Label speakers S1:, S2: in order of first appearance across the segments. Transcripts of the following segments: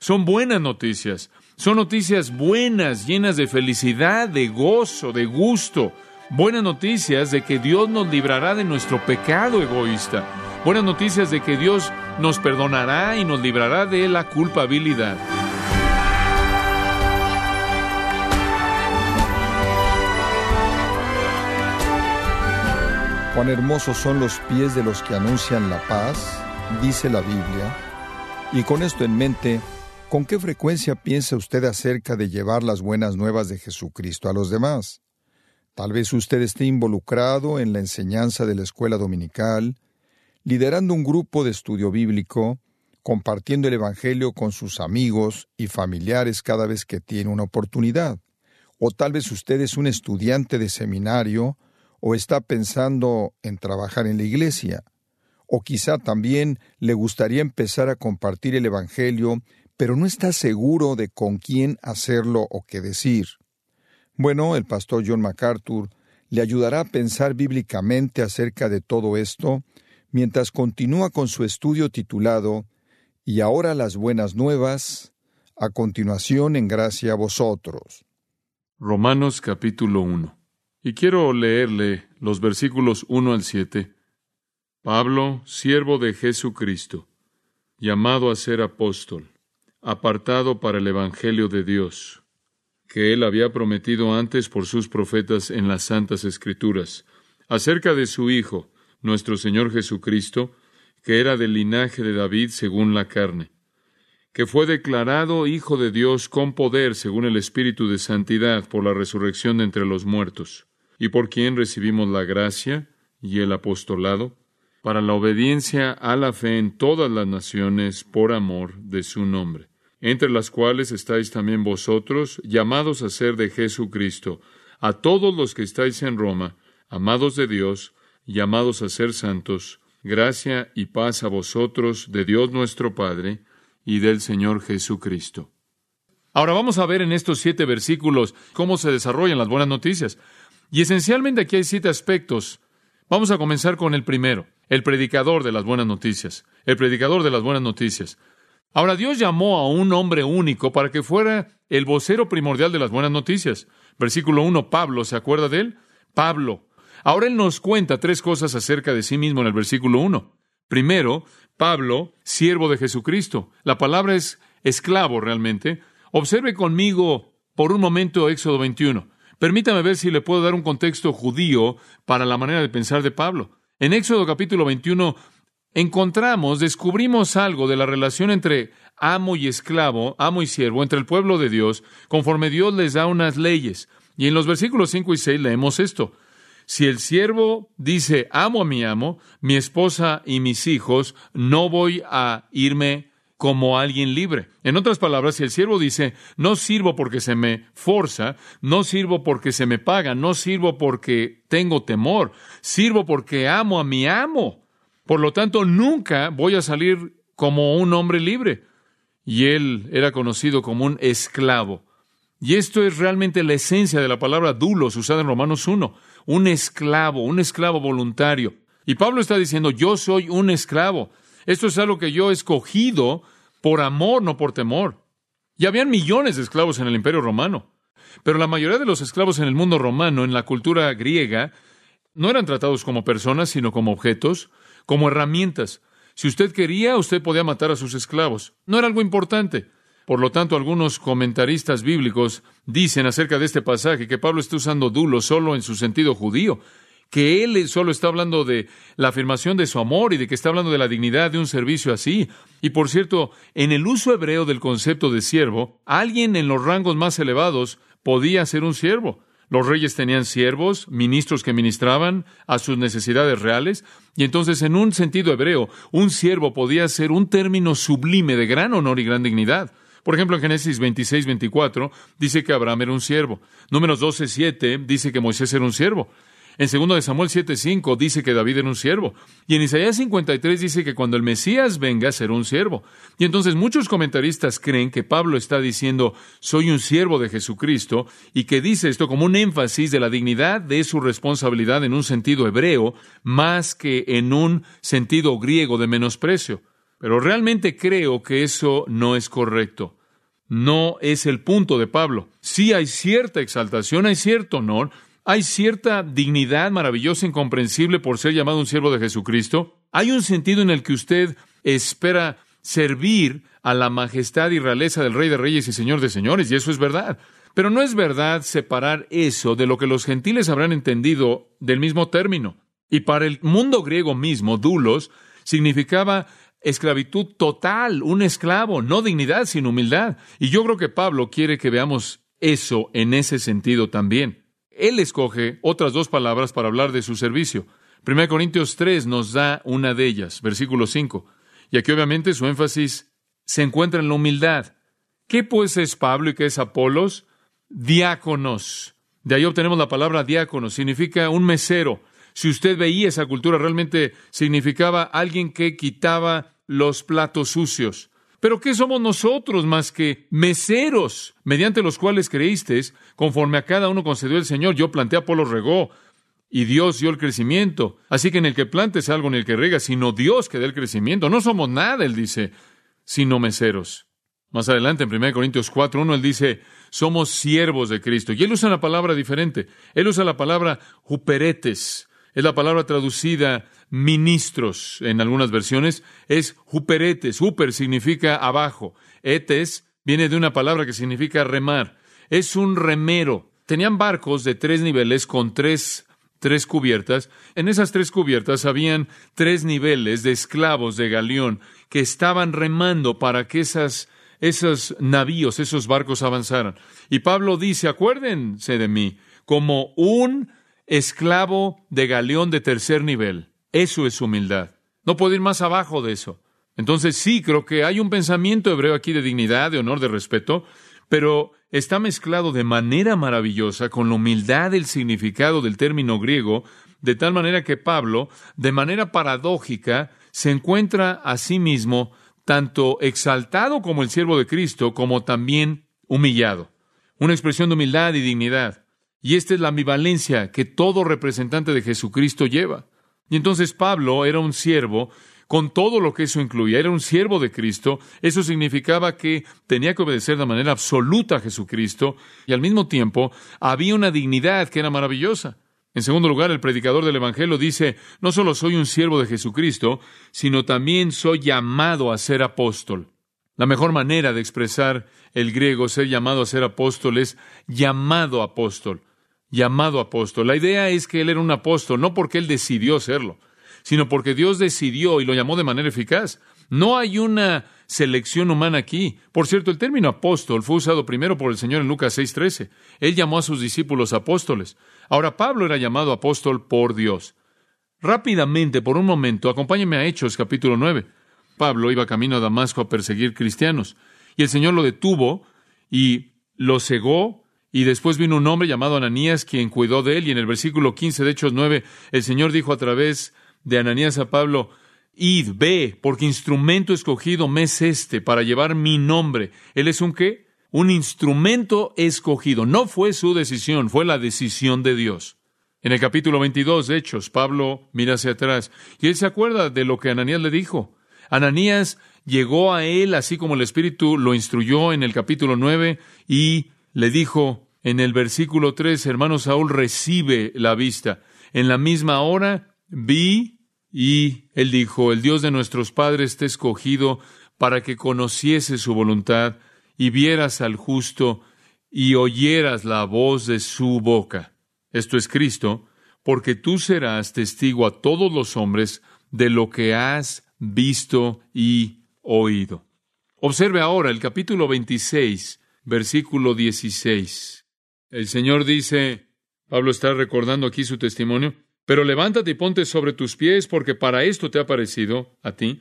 S1: son buenas noticias. Son noticias buenas, llenas de felicidad, de gozo, de gusto. Buenas noticias de que Dios nos librará de nuestro pecado egoísta. Buenas noticias de que Dios nos perdonará y nos librará de la culpabilidad.
S2: Cuán hermosos son los pies de los que anuncian la paz, dice la Biblia. Y con esto en mente, ¿con qué frecuencia piensa usted acerca de llevar las buenas nuevas de Jesucristo a los demás? Tal vez usted esté involucrado en la enseñanza de la escuela dominical, liderando un grupo de estudio bíblico, compartiendo el Evangelio con sus amigos y familiares cada vez que tiene una oportunidad. O tal vez usted es un estudiante de seminario, o está pensando en trabajar en la iglesia, o quizá también le gustaría empezar a compartir el Evangelio, pero no está seguro de con quién hacerlo o qué decir. Bueno, el pastor John MacArthur le ayudará a pensar bíblicamente acerca de todo esto mientras continúa con su estudio titulado Y ahora las buenas nuevas, a continuación en gracia a vosotros.
S1: Romanos capítulo 1. Y quiero leerle los versículos 1 al 7. Pablo, siervo de Jesucristo, llamado a ser apóstol, apartado para el Evangelio de Dios, que él había prometido antes por sus profetas en las Santas Escrituras, acerca de su Hijo, nuestro Señor Jesucristo, que era del linaje de David según la carne, que fue declarado Hijo de Dios con poder según el Espíritu de Santidad por la resurrección de entre los muertos y por quien recibimos la gracia y el apostolado, para la obediencia a la fe en todas las naciones por amor de su nombre, entre las cuales estáis también vosotros, llamados a ser de Jesucristo, a todos los que estáis en Roma, amados de Dios, llamados a ser santos, gracia y paz a vosotros de Dios nuestro Padre y del Señor Jesucristo. Ahora vamos a ver en estos siete versículos cómo se desarrollan las buenas noticias. Y esencialmente aquí hay siete aspectos. Vamos a comenzar con el primero, el predicador de las buenas noticias. El predicador de las buenas noticias. Ahora Dios llamó a un hombre único para que fuera el vocero primordial de las buenas noticias. Versículo 1, Pablo, ¿se acuerda de él? Pablo. Ahora él nos cuenta tres cosas acerca de sí mismo en el versículo 1. Primero, Pablo, siervo de Jesucristo. La palabra es esclavo realmente. Observe conmigo por un momento Éxodo 21. Permítame ver si le puedo dar un contexto judío para la manera de pensar de Pablo. En Éxodo capítulo 21 encontramos, descubrimos algo de la relación entre amo y esclavo, amo y siervo, entre el pueblo de Dios, conforme Dios les da unas leyes. Y en los versículos 5 y 6 leemos esto. Si el siervo dice, amo a mi amo, mi esposa y mis hijos, no voy a irme como alguien libre. En otras palabras, si el siervo dice, no sirvo porque se me forza, no sirvo porque se me paga, no sirvo porque tengo temor, sirvo porque amo a mi amo. Por lo tanto, nunca voy a salir como un hombre libre. Y él era conocido como un esclavo. Y esto es realmente la esencia de la palabra dulos usada en Romanos 1. Un esclavo, un esclavo voluntario. Y Pablo está diciendo, yo soy un esclavo. Esto es algo que yo he escogido por amor, no por temor. Y habían millones de esclavos en el Imperio Romano. Pero la mayoría de los esclavos en el mundo romano, en la cultura griega, no eran tratados como personas, sino como objetos, como herramientas. Si usted quería, usted podía matar a sus esclavos. No era algo importante. Por lo tanto, algunos comentaristas bíblicos dicen acerca de este pasaje que Pablo está usando dulo solo en su sentido judío, que él solo está hablando de la afirmación de su amor y de que está hablando de la dignidad de un servicio así. Y por cierto, en el uso hebreo del concepto de siervo, alguien en los rangos más elevados podía ser un siervo. Los reyes tenían siervos, ministros que ministraban a sus necesidades reales, y entonces en un sentido hebreo, un siervo podía ser un término sublime de gran honor y gran dignidad. Por ejemplo, en Génesis 26, 24 dice que Abraham era un siervo. Números 12, 7 dice que Moisés era un siervo. En 2 de Samuel 7:5 dice que David era un siervo. Y en Isaías 53 dice que cuando el Mesías venga será un siervo. Y entonces muchos comentaristas creen que Pablo está diciendo soy un siervo de Jesucristo y que dice esto como un énfasis de la dignidad de su responsabilidad en un sentido hebreo más que en un sentido griego de menosprecio. Pero realmente creo que eso no es correcto. No es el punto de Pablo. Sí hay cierta exaltación, hay cierto honor, hay cierta dignidad maravillosa, incomprensible por ser llamado un siervo de Jesucristo. Hay un sentido en el que usted espera servir a la majestad y realeza del Rey de Reyes y Señor de Señores, y eso es verdad. Pero no es verdad separar eso de lo que los gentiles habrán entendido del mismo término. Y para el mundo griego mismo, dulos significaba esclavitud total, un esclavo, no dignidad, sino humildad. Y yo creo que Pablo quiere que veamos eso en ese sentido también. Él escoge otras dos palabras para hablar de su servicio. 1 Corintios 3 nos da una de ellas, versículo 5. Y aquí obviamente su énfasis se encuentra en la humildad. ¿Qué pues es Pablo y qué es Apolos? Diáconos. De ahí obtenemos la palabra diácono, significa un mesero. Si usted veía esa cultura, realmente significaba alguien que quitaba los platos sucios. Pero ¿qué somos nosotros más que meseros, mediante los cuales creísteis, conforme a cada uno concedió el Señor? Yo planté, Apolo regó, y Dios dio el crecimiento. Así que en el que plantes algo, en el que rega, sino Dios que dé el crecimiento. No somos nada, él dice, sino meseros. Más adelante, en 1 Corintios 4, 1, él dice, somos siervos de Cristo. Y él usa una palabra diferente. Él usa la palabra juperetes. Es la palabra traducida ministros en algunas versiones. Es juperetes. Huper significa abajo. Etes viene de una palabra que significa remar. Es un remero. Tenían barcos de tres niveles con tres, tres cubiertas. En esas tres cubiertas habían tres niveles de esclavos de galeón que estaban remando para que esas esos navíos, esos barcos avanzaran. Y Pablo dice, acuérdense de mí, como un esclavo de galeón de tercer nivel. Eso es humildad. No puedo ir más abajo de eso. Entonces sí, creo que hay un pensamiento hebreo aquí de dignidad, de honor, de respeto, pero está mezclado de manera maravillosa con la humildad del significado del término griego, de tal manera que Pablo, de manera paradójica, se encuentra a sí mismo tanto exaltado como el siervo de Cristo, como también humillado. Una expresión de humildad y dignidad. Y esta es la ambivalencia que todo representante de Jesucristo lleva. Y entonces Pablo era un siervo con todo lo que eso incluía. Era un siervo de Cristo. Eso significaba que tenía que obedecer de manera absoluta a Jesucristo y al mismo tiempo había una dignidad que era maravillosa. En segundo lugar, el predicador del Evangelio dice, no solo soy un siervo de Jesucristo, sino también soy llamado a ser apóstol. La mejor manera de expresar el griego ser llamado a ser apóstol es llamado apóstol llamado apóstol. La idea es que él era un apóstol, no porque él decidió serlo, sino porque Dios decidió y lo llamó de manera eficaz. No hay una selección humana aquí. Por cierto, el término apóstol fue usado primero por el Señor en Lucas 6:13. Él llamó a sus discípulos apóstoles. Ahora Pablo era llamado apóstol por Dios. Rápidamente, por un momento, acompáñeme a Hechos capítulo 9. Pablo iba camino a Damasco a perseguir cristianos, y el Señor lo detuvo y lo cegó y después vino un hombre llamado Ananías, quien cuidó de él, y en el versículo 15 de Hechos 9, el Señor dijo a través de Ananías a Pablo, Id, ve, porque instrumento escogido me es este para llevar mi nombre. ¿Él es un qué? Un instrumento escogido. No fue su decisión, fue la decisión de Dios. En el capítulo 22 de Hechos, Pablo mira hacia atrás y él se acuerda de lo que Ananías le dijo. Ananías llegó a él así como el Espíritu lo instruyó en el capítulo 9 y le dijo en el versículo 3, hermano Saúl, recibe la vista. En la misma hora vi y él dijo, el Dios de nuestros padres te ha escogido para que conociese su voluntad y vieras al justo y oyeras la voz de su boca. Esto es Cristo, porque tú serás testigo a todos los hombres de lo que has visto y oído. Observe ahora el capítulo 26 versículo 16. El Señor dice, Pablo está recordando aquí su testimonio, pero levántate y ponte sobre tus pies, porque para esto te ha parecido a ti,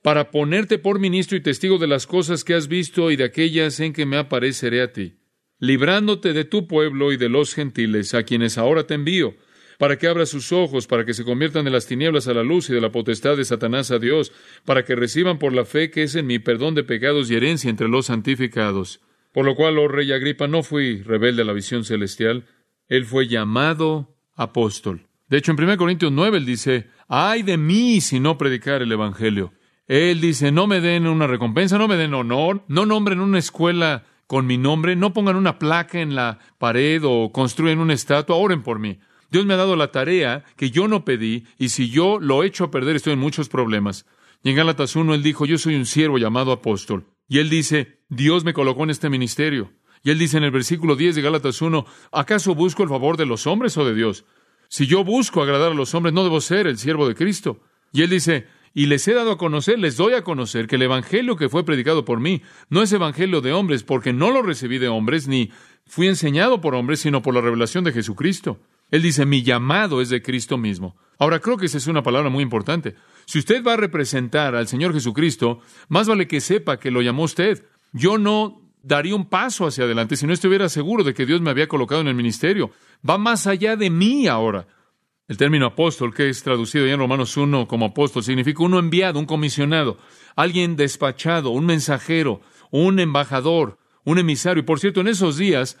S1: para ponerte por ministro y testigo de las cosas que has visto y de aquellas en que me apareceré a ti, librándote de tu pueblo y de los gentiles, a quienes ahora te envío, para que abra sus ojos, para que se conviertan de las tinieblas a la luz y de la potestad de Satanás a Dios, para que reciban por la fe que es en mi perdón de pecados y herencia entre los santificados por lo cual, oh rey Agripa, no fui rebelde a la visión celestial, él fue llamado apóstol. De hecho, en 1 Corintios 9 él dice, ay de mí si no predicar el Evangelio. Él dice, no me den una recompensa, no me den honor, no nombren una escuela con mi nombre, no pongan una placa en la pared o construyan una estatua, oren por mí. Dios me ha dado la tarea que yo no pedí y si yo lo echo a perder estoy en muchos problemas. Y en Gálatas 1 él dijo, yo soy un siervo llamado apóstol. Y él dice, Dios me colocó en este ministerio. Y él dice en el versículo 10 de Gálatas 1, ¿acaso busco el favor de los hombres o de Dios? Si yo busco agradar a los hombres, no debo ser el siervo de Cristo. Y él dice, y les he dado a conocer, les doy a conocer que el Evangelio que fue predicado por mí no es Evangelio de hombres, porque no lo recibí de hombres, ni fui enseñado por hombres, sino por la revelación de Jesucristo. Él dice, mi llamado es de Cristo mismo. Ahora creo que esa es una palabra muy importante. Si usted va a representar al Señor Jesucristo, más vale que sepa que lo llamó usted. Yo no daría un paso hacia adelante si no estuviera seguro de que Dios me había colocado en el ministerio. Va más allá de mí ahora. El término apóstol, que es traducido ya en Romanos 1 como apóstol, significa uno enviado, un comisionado, alguien despachado, un mensajero, un embajador, un emisario. Y por cierto, en esos días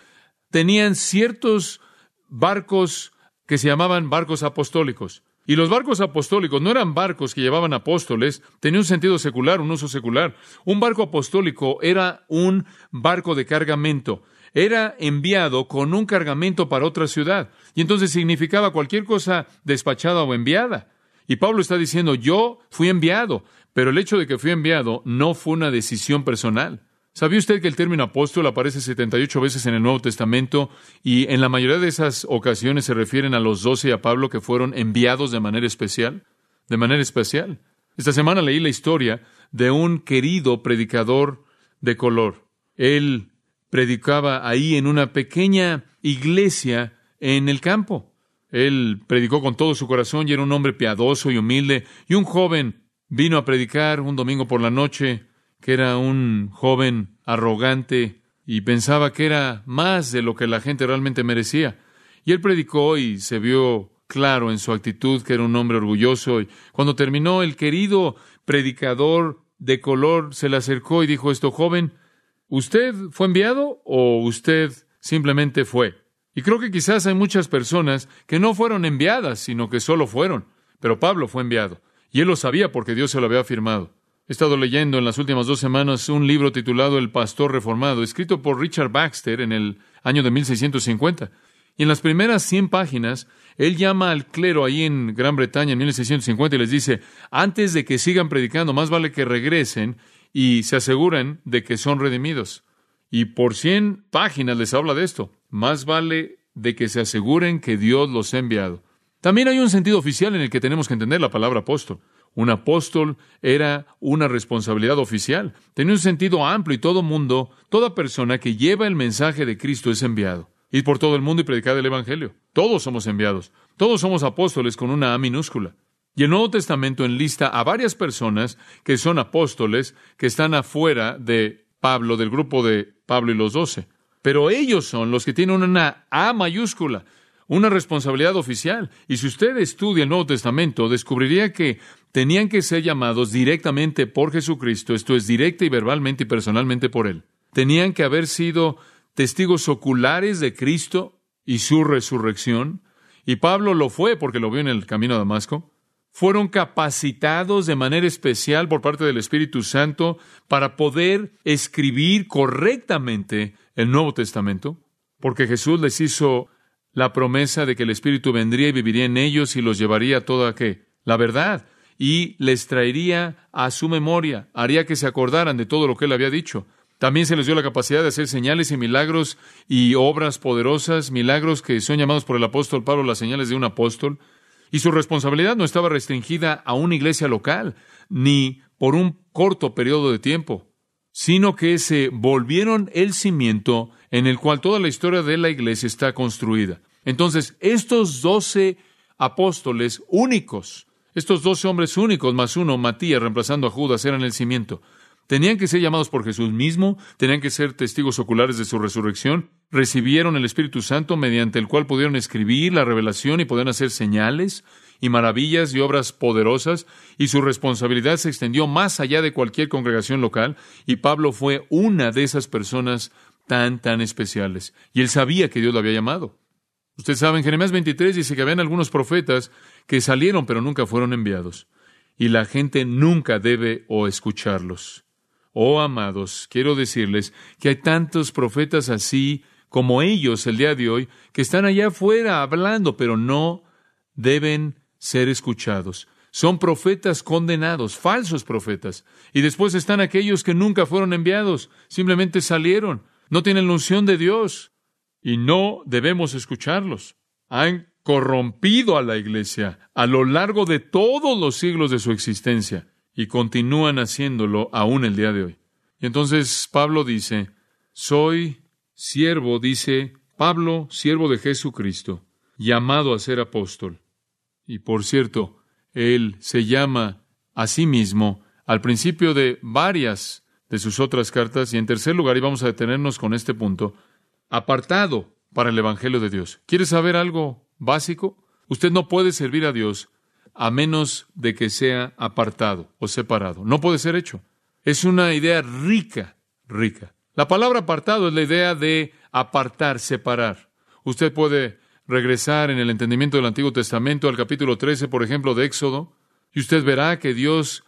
S1: tenían ciertos barcos que se llamaban barcos apostólicos. Y los barcos apostólicos no eran barcos que llevaban apóstoles, tenía un sentido secular, un uso secular. Un barco apostólico era un barco de cargamento era enviado con un cargamento para otra ciudad. Y entonces significaba cualquier cosa despachada o enviada. Y Pablo está diciendo, yo fui enviado, pero el hecho de que fui enviado no fue una decisión personal. ¿Sabía usted que el término apóstol aparece 78 veces en el Nuevo Testamento y en la mayoría de esas ocasiones se refieren a los doce y a Pablo que fueron enviados de manera especial? De manera especial. Esta semana leí la historia de un querido predicador de color. Él predicaba ahí en una pequeña iglesia en el campo. Él predicó con todo su corazón y era un hombre piadoso y humilde. Y un joven vino a predicar un domingo por la noche, que era un joven arrogante y pensaba que era más de lo que la gente realmente merecía. Y él predicó y se vio claro en su actitud que era un hombre orgulloso. Y cuando terminó, el querido predicador de color se le acercó y dijo esto, joven, ¿Usted fue enviado o usted simplemente fue? Y creo que quizás hay muchas personas que no fueron enviadas, sino que solo fueron. Pero Pablo fue enviado. Y él lo sabía porque Dios se lo había afirmado. He estado leyendo en las últimas dos semanas un libro titulado El Pastor Reformado, escrito por Richard Baxter en el año de 1650. Y en las primeras 100 páginas, él llama al clero ahí en Gran Bretaña en 1650 y les dice, antes de que sigan predicando, más vale que regresen y se aseguran de que son redimidos. Y por cien páginas les habla de esto. Más vale de que se aseguren que Dios los ha enviado. También hay un sentido oficial en el que tenemos que entender la palabra apóstol. Un apóstol era una responsabilidad oficial. Tenía un sentido amplio y todo mundo, toda persona que lleva el mensaje de Cristo es enviado. Ir por todo el mundo y predicar el Evangelio. Todos somos enviados. Todos somos apóstoles con una A minúscula. Y el Nuevo Testamento enlista a varias personas que son apóstoles, que están afuera de Pablo, del grupo de Pablo y los doce. Pero ellos son los que tienen una A mayúscula, una responsabilidad oficial. Y si usted estudia el Nuevo Testamento, descubriría que tenían que ser llamados directamente por Jesucristo, esto es, directa y verbalmente y personalmente por Él. Tenían que haber sido testigos oculares de Cristo y su resurrección. Y Pablo lo fue porque lo vio en el camino a Damasco fueron capacitados de manera especial por parte del Espíritu Santo para poder escribir correctamente el Nuevo Testamento, porque Jesús les hizo la promesa de que el Espíritu vendría y viviría en ellos y los llevaría a toda ¿qué? la verdad y les traería a su memoria, haría que se acordaran de todo lo que él había dicho. También se les dio la capacidad de hacer señales y milagros y obras poderosas, milagros que son llamados por el apóstol Pablo las señales de un apóstol. Y su responsabilidad no estaba restringida a una iglesia local, ni por un corto periodo de tiempo, sino que se volvieron el cimiento en el cual toda la historia de la iglesia está construida. Entonces, estos doce apóstoles únicos, estos doce hombres únicos, más uno, Matías, reemplazando a Judas, eran el cimiento. Tenían que ser llamados por Jesús mismo, tenían que ser testigos oculares de su resurrección, recibieron el Espíritu Santo mediante el cual pudieron escribir la revelación y pudieron hacer señales y maravillas y obras poderosas, y su responsabilidad se extendió más allá de cualquier congregación local, y Pablo fue una de esas personas tan, tan especiales, y él sabía que Dios lo había llamado. Usted sabe, en Jeremías 23 dice que habían algunos profetas que salieron pero nunca fueron enviados. y la gente nunca debe o escucharlos. Oh, amados, quiero decirles que hay tantos profetas así como ellos el día de hoy, que están allá afuera hablando, pero no deben ser escuchados. Son profetas condenados, falsos profetas. Y después están aquellos que nunca fueron enviados, simplemente salieron, no tienen la unción de Dios y no debemos escucharlos. Han corrompido a la iglesia a lo largo de todos los siglos de su existencia y continúan haciéndolo aún el día de hoy. Y entonces Pablo dice, soy siervo, dice Pablo, siervo de Jesucristo, llamado a ser apóstol. Y por cierto, él se llama a sí mismo al principio de varias de sus otras cartas, y en tercer lugar, y vamos a detenernos con este punto, apartado para el Evangelio de Dios. ¿Quiere saber algo básico? Usted no puede servir a Dios a menos de que sea apartado o separado. No puede ser hecho. Es una idea rica, rica. La palabra apartado es la idea de apartar, separar. Usted puede regresar en el entendimiento del Antiguo Testamento al capítulo 13, por ejemplo, de Éxodo, y usted verá que Dios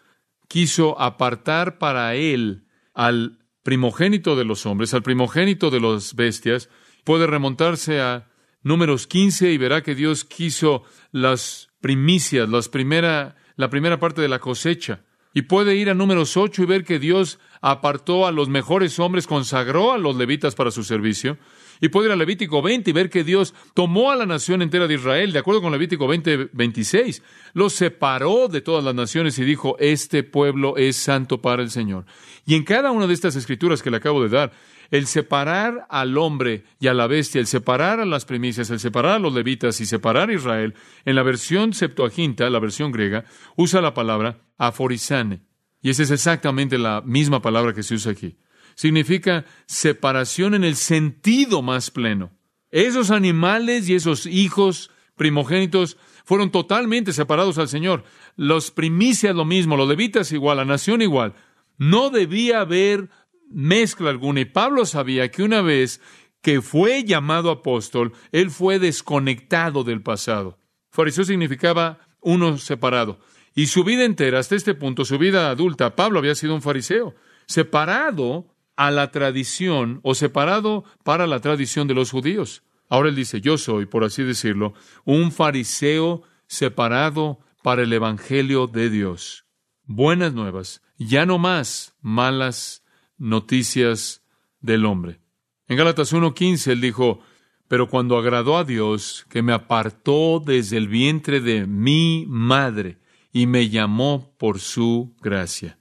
S1: quiso apartar para él al primogénito de los hombres, al primogénito de las bestias. Puede remontarse a números 15 y verá que Dios quiso las primicias, las primera, la primera parte de la cosecha. Y puede ir a números 8 y ver que Dios apartó a los mejores hombres, consagró a los levitas para su servicio. Y puede ir a Levítico 20 y ver que Dios tomó a la nación entera de Israel, de acuerdo con Levítico 20, 26, los separó de todas las naciones y dijo, este pueblo es santo para el Señor. Y en cada una de estas escrituras que le acabo de dar, el separar al hombre y a la bestia, el separar a las primicias, el separar a los levitas y separar a Israel, en la versión Septuaginta, la versión griega, usa la palabra aforizane. Y esa es exactamente la misma palabra que se usa aquí. Significa separación en el sentido más pleno. Esos animales y esos hijos primogénitos fueron totalmente separados al Señor. Los primicias lo mismo, los levitas igual, la nación igual. No debía haber mezcla alguna. Y Pablo sabía que una vez que fue llamado apóstol, él fue desconectado del pasado. Fariseo significaba uno separado. Y su vida entera, hasta este punto, su vida adulta, Pablo había sido un fariseo, separado a la tradición o separado para la tradición de los judíos. Ahora él dice, yo soy, por así decirlo, un fariseo separado para el Evangelio de Dios. Buenas nuevas, ya no más malas noticias del hombre. En Gálatas 1.15 él dijo, pero cuando agradó a Dios, que me apartó desde el vientre de mi madre y me llamó por su gracia.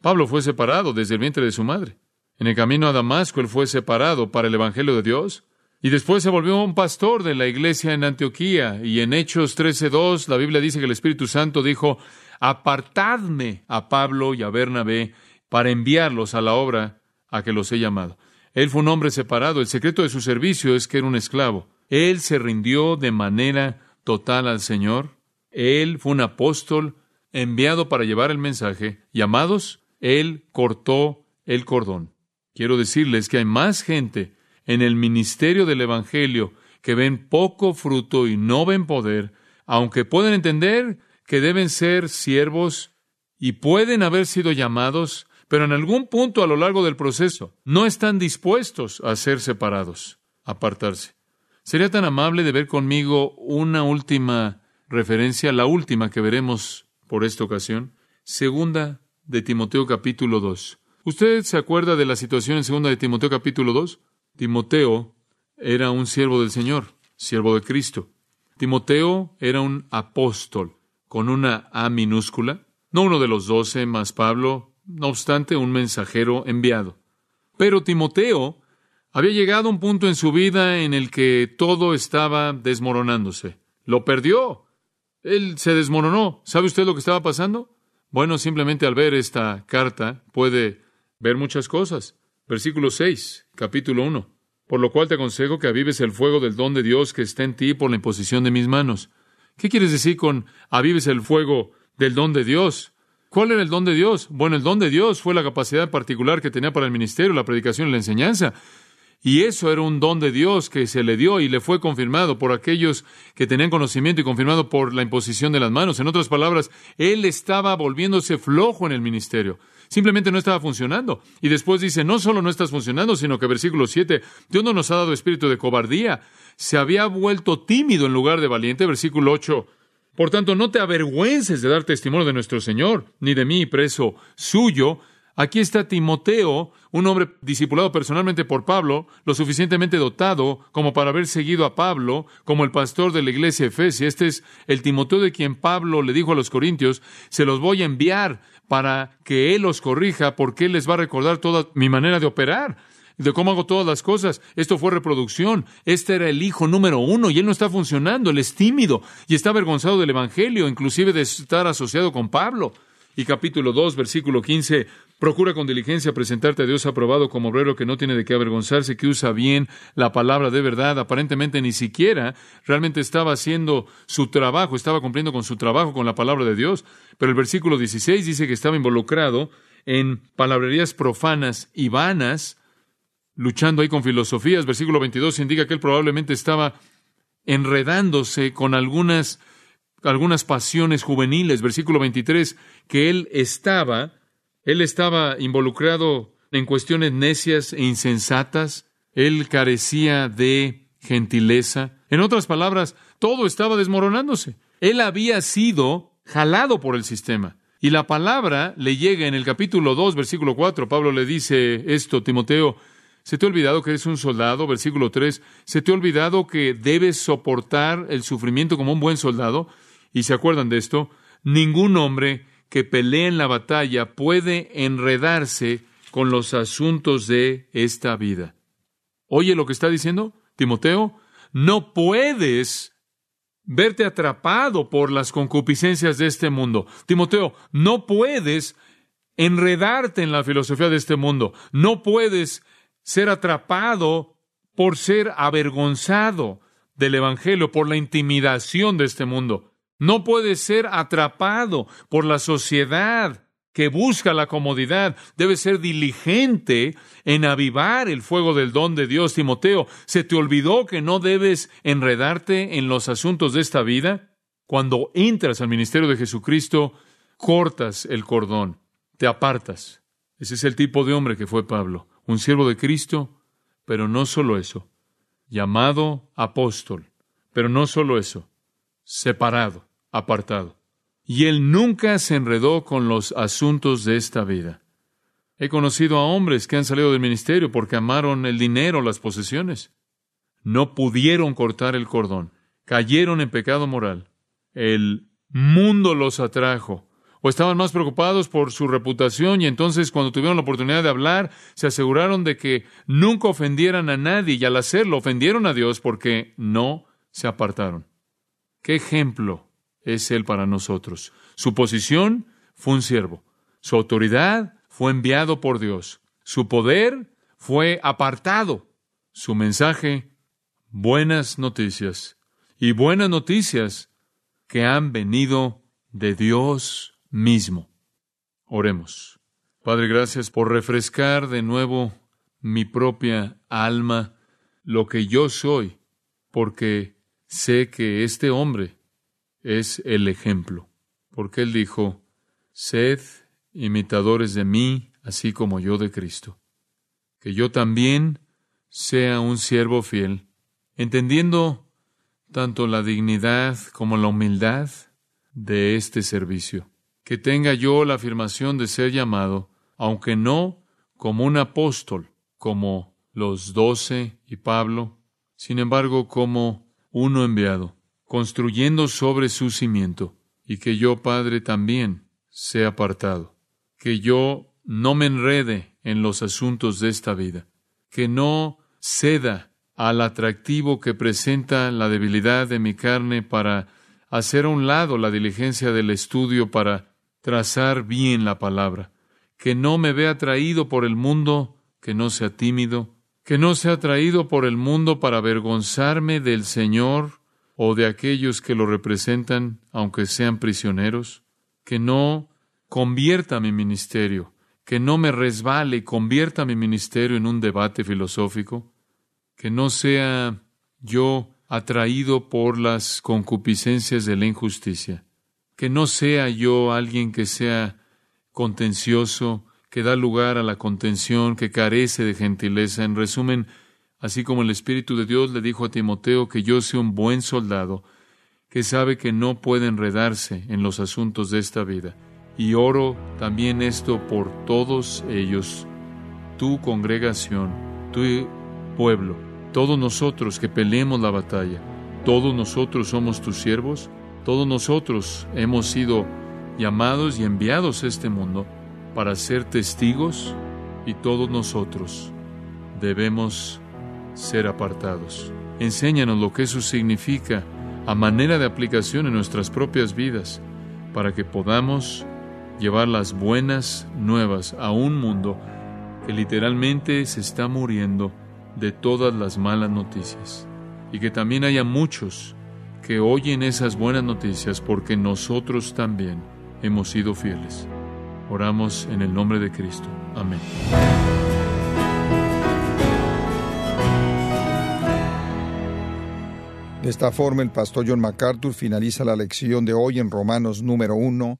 S1: Pablo fue separado desde el vientre de su madre. En el camino a Damasco él fue separado para el Evangelio de Dios. Y después se volvió un pastor de la iglesia en Antioquía. Y en Hechos 13.2 la Biblia dice que el Espíritu Santo dijo, apartadme a Pablo y a Bernabé para enviarlos a la obra a que los he llamado. Él fue un hombre separado. El secreto de su servicio es que era un esclavo. Él se rindió de manera total al Señor. Él fue un apóstol enviado para llevar el mensaje. Llamados, él cortó el cordón. Quiero decirles que hay más gente en el ministerio del Evangelio que ven poco fruto y no ven poder, aunque pueden entender que deben ser siervos y pueden haber sido llamados, pero en algún punto a lo largo del proceso no están dispuestos a ser separados, apartarse. ¿Sería tan amable de ver conmigo una última referencia, la última que veremos por esta ocasión? Segunda de Timoteo capítulo 2. ¿Usted se acuerda de la situación en segunda de Timoteo capítulo 2? Timoteo era un siervo del Señor, siervo de Cristo. Timoteo era un apóstol con una A minúscula, no uno de los doce más Pablo, no obstante, un mensajero enviado. Pero Timoteo había llegado a un punto en su vida en el que todo estaba desmoronándose. Lo perdió. Él se desmoronó. ¿Sabe usted lo que estaba pasando? Bueno, simplemente al ver esta carta puede ver muchas cosas. Versículo 6, capítulo 1. Por lo cual te aconsejo que avives el fuego del don de Dios que está en ti por la imposición de mis manos. ¿Qué quieres decir con avives el fuego del don de Dios? ¿Cuál era el don de Dios? Bueno, el don de Dios fue la capacidad particular que tenía para el ministerio, la predicación y la enseñanza. Y eso era un don de Dios que se le dio y le fue confirmado por aquellos que tenían conocimiento y confirmado por la imposición de las manos. En otras palabras, él estaba volviéndose flojo en el ministerio. Simplemente no estaba funcionando. Y después dice, no solo no estás funcionando, sino que versículo 7, Dios no nos ha dado espíritu de cobardía. Se había vuelto tímido en lugar de valiente. Versículo 8, por tanto, no te avergüences de dar testimonio de nuestro Señor, ni de mí, preso suyo. Aquí está Timoteo, un hombre discipulado personalmente por Pablo, lo suficientemente dotado como para haber seguido a Pablo como el pastor de la iglesia Efesia. Este es el Timoteo de quien Pablo le dijo a los corintios, se los voy a enviar para que él los corrija porque él les va a recordar toda mi manera de operar de cómo hago todas las cosas. Esto fue reproducción. Este era el hijo número uno y él no está funcionando. Él es tímido y está avergonzado del Evangelio, inclusive de estar asociado con Pablo. Y capítulo 2, versículo 15, procura con diligencia presentarte a Dios aprobado como obrero que no tiene de qué avergonzarse, que usa bien la palabra de verdad. Aparentemente ni siquiera realmente estaba haciendo su trabajo, estaba cumpliendo con su trabajo con la palabra de Dios. Pero el versículo 16 dice que estaba involucrado en palabrerías profanas y vanas, luchando ahí con filosofías. Versículo 22 indica que él probablemente estaba enredándose con algunas, algunas pasiones juveniles. Versículo 23, que él estaba, él estaba involucrado en cuestiones necias e insensatas. Él carecía de gentileza. En otras palabras, todo estaba desmoronándose. Él había sido jalado por el sistema. Y la palabra le llega en el capítulo 2, versículo 4. Pablo le dice esto, Timoteo, ¿Se te ha olvidado que eres un soldado? Versículo 3. ¿Se te ha olvidado que debes soportar el sufrimiento como un buen soldado? Y se acuerdan de esto. Ningún hombre que pelea en la batalla puede enredarse con los asuntos de esta vida. Oye lo que está diciendo Timoteo. No puedes verte atrapado por las concupiscencias de este mundo. Timoteo, no puedes enredarte en la filosofía de este mundo. No puedes ser atrapado por ser avergonzado del Evangelio, por la intimidación de este mundo. No puede ser atrapado por la sociedad que busca la comodidad. Debe ser diligente en avivar el fuego del don de Dios. Timoteo, ¿se te olvidó que no debes enredarte en los asuntos de esta vida? Cuando entras al ministerio de Jesucristo, cortas el cordón, te apartas. Ese es el tipo de hombre que fue Pablo un siervo de Cristo, pero no solo eso, llamado apóstol, pero no solo eso, separado, apartado. Y él nunca se enredó con los asuntos de esta vida. He conocido a hombres que han salido del ministerio porque amaron el dinero, las posesiones. No pudieron cortar el cordón, cayeron en pecado moral. El mundo los atrajo, o estaban más preocupados por su reputación y entonces cuando tuvieron la oportunidad de hablar se aseguraron de que nunca ofendieran a nadie y al hacerlo ofendieron a Dios porque no se apartaron. ¿Qué ejemplo es Él para nosotros? Su posición fue un siervo, su autoridad fue enviado por Dios, su poder fue apartado, su mensaje, buenas noticias y buenas noticias que han venido de Dios mismo. Oremos. Padre, gracias por refrescar de nuevo mi propia alma, lo que yo soy, porque sé que este hombre es el ejemplo, porque él dijo, sed imitadores de mí, así como yo de Cristo. Que yo también sea un siervo fiel, entendiendo tanto la dignidad como la humildad de este servicio que tenga yo la afirmación de ser llamado, aunque no como un apóstol, como los doce y Pablo, sin embargo como uno enviado, construyendo sobre su cimiento, y que yo, Padre, también sea apartado, que yo no me enrede en los asuntos de esta vida, que no ceda al atractivo que presenta la debilidad de mi carne para hacer a un lado la diligencia del estudio para trazar bien la palabra, que no me vea atraído por el mundo, que no sea tímido, que no sea atraído por el mundo para avergonzarme del Señor o de aquellos que lo representan, aunque sean prisioneros, que no convierta mi ministerio, que no me resbale y convierta mi ministerio en un debate filosófico, que no sea yo atraído por las concupiscencias de la injusticia, que no sea yo alguien que sea contencioso, que da lugar a la contención, que carece de gentileza. En resumen, así como el Espíritu de Dios le dijo a Timoteo que yo sea un buen soldado, que sabe que no puede enredarse en los asuntos de esta vida. Y oro también esto por todos ellos, tu congregación, tu pueblo, todos nosotros que peleemos la batalla, todos nosotros somos tus siervos, todos nosotros hemos sido llamados y enviados a este mundo para ser testigos y todos nosotros debemos ser apartados. Enséñanos lo que eso significa a manera de aplicación en nuestras propias vidas para que podamos llevar las buenas nuevas a un mundo que literalmente se está muriendo de todas las malas noticias y que también haya muchos que oyen esas buenas noticias porque nosotros también hemos sido fieles. Oramos en el nombre de Cristo. Amén.
S2: De esta forma, el pastor John MacArthur finaliza la lección de hoy en Romanos número 1.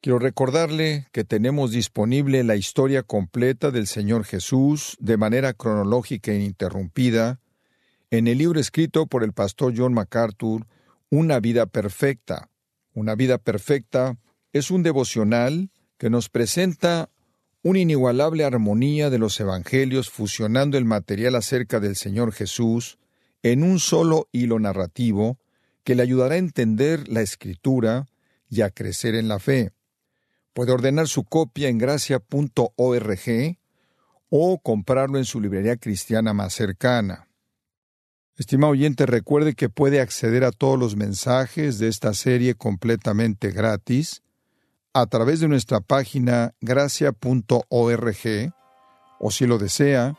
S2: Quiero recordarle que tenemos disponible la historia completa del Señor Jesús de manera cronológica e ininterrumpida en el libro escrito por el pastor John MacArthur, Una vida perfecta. Una vida perfecta es un devocional que nos presenta una inigualable armonía de los evangelios fusionando el material acerca del Señor Jesús en un solo hilo narrativo que le ayudará a entender la escritura y a crecer en la fe. Puede ordenar su copia en gracia.org o comprarlo en su librería cristiana más cercana. Estimado oyente, recuerde que puede acceder a todos los mensajes de esta serie completamente gratis a través de nuestra página gracia.org o si lo desea,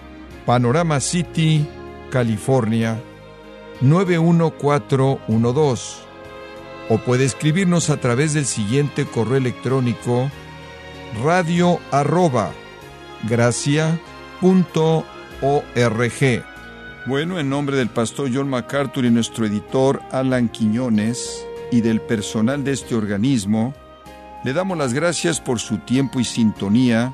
S2: Panorama City, California 91412. O puede escribirnos a través del siguiente correo electrónico radio arroba Bueno, en nombre del pastor John MacArthur y nuestro editor Alan Quiñones y del personal de este organismo, le damos las gracias por su tiempo y sintonía